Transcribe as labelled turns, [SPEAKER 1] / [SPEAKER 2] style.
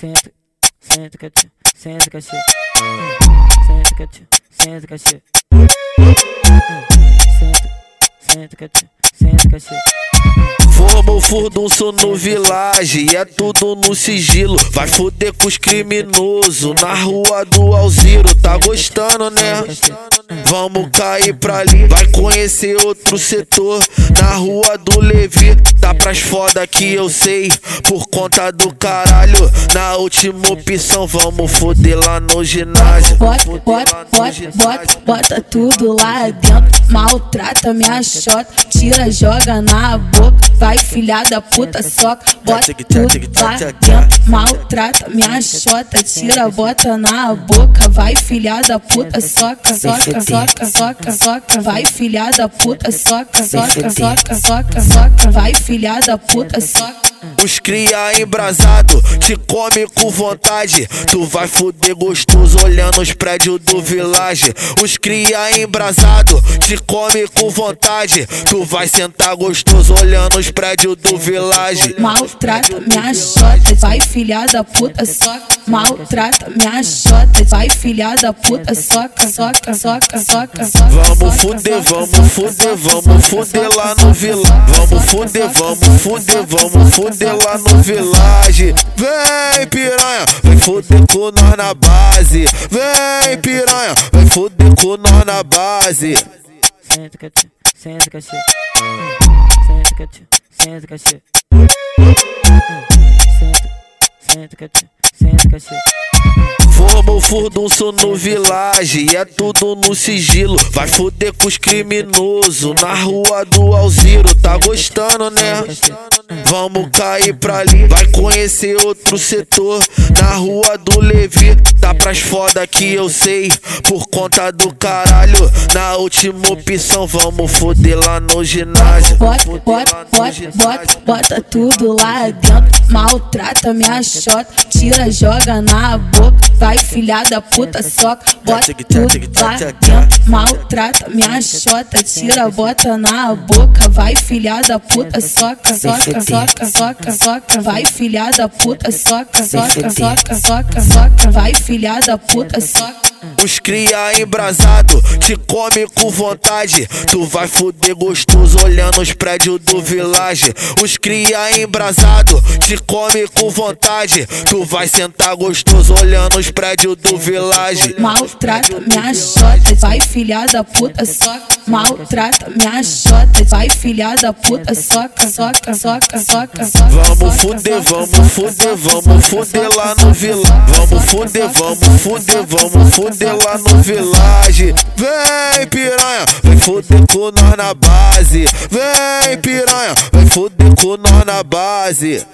[SPEAKER 1] Senta, senta, catia, senta, catia. Senta, catia, senta, catia. Senta, senta, catia, senta, catia.
[SPEAKER 2] Forma o furdunço no vilage, é tudo no sigilo. Vai foder com os criminosos na rua do Alziro. Tá gostando, né? Vamos cair pra ali, vai conhecer outro setor. Na rua do Levi, tá pras foda que eu sei. Por conta do caralho, na última opção, vamos foder lá no ginásio.
[SPEAKER 3] Bota, bota, bota, bota, bota tudo lá dentro. Maltrata minha xota, tira, joga na boca. Vai filha da puta, soca, bota tudo lá dentro. Maltrata minha xota, tira, bota na boca. Vai filha da puta, soca, soca, soca, soca, soca. Vai filha da puta, soca, soca, soca, soca, soca. Vai filha da puta, soca.
[SPEAKER 2] Os cria embrasado, te come com vontade. Tu vai fuder gostoso olhando os prédios do vilage. Os cria embrasado, te come com vontade. Tu vai sentar gostoso olhando os prédios do vilage.
[SPEAKER 3] Maltrata minha xota, vai filha da puta, soca. Maltrata minha xota, vai filha da puta, soca, soca, soca, soca, soca.
[SPEAKER 2] Vamos fuder, vamos fuder, vamos fuder lá no vilão. Vamos fuder, vamos fuder, vamos fuder lá no vilage. Vem piranha, vem fuder com nós na base. Vem piranha, vem fuder com nós na base.
[SPEAKER 1] Senta, catia, senta, catia. Senta, catia, senta, catia. Senta, senta, catia, senta.
[SPEAKER 2] Forma o furdunço no vilage, é tudo no sigilo. Vai foder com os criminosos na rua do Alziro. Tá gostando, né? Vamos cair pra ali, vai conhecer outro setor. Na rua do Levi, tá pras foda que eu sei. Por conta do caralho, na última opção, vamos foder lá no ginásio.
[SPEAKER 3] Bota, bota, bota, bota, bota tudo lá dentro. Maltrata minha xota, tira, joga na boca. Vai filha da puta, soca, bota tudo lá dentro. Maltrata minha xota, tira, bota na boca. Vai filha da puta, soca, soca, soca, soca, soca. Vai filha da puta, soca, soca, soca, soca, soca. Vai filha da puta, soca.
[SPEAKER 2] Os cria embrasado, te come com vontade. Tu vai fuder gostoso olhando os prédios do vilage. Os cria embrasado, te come com vontade. Tu vai sentar gostoso olhando os prédios do vilage.
[SPEAKER 3] Maltrata minha xota, vai filha da puta, soca. Maltrata minha xota, vai filha da puta, soca, soca, soca, soca, soca.
[SPEAKER 2] Vamos fuder, vamos fuder, vamos fuder lá no vilão. Vamos fuder, vamos fuder, vamos fuder lá no vilage. Vem piranha, vem fuder com nós na base. Vem piranha, vem fuder com nós na base.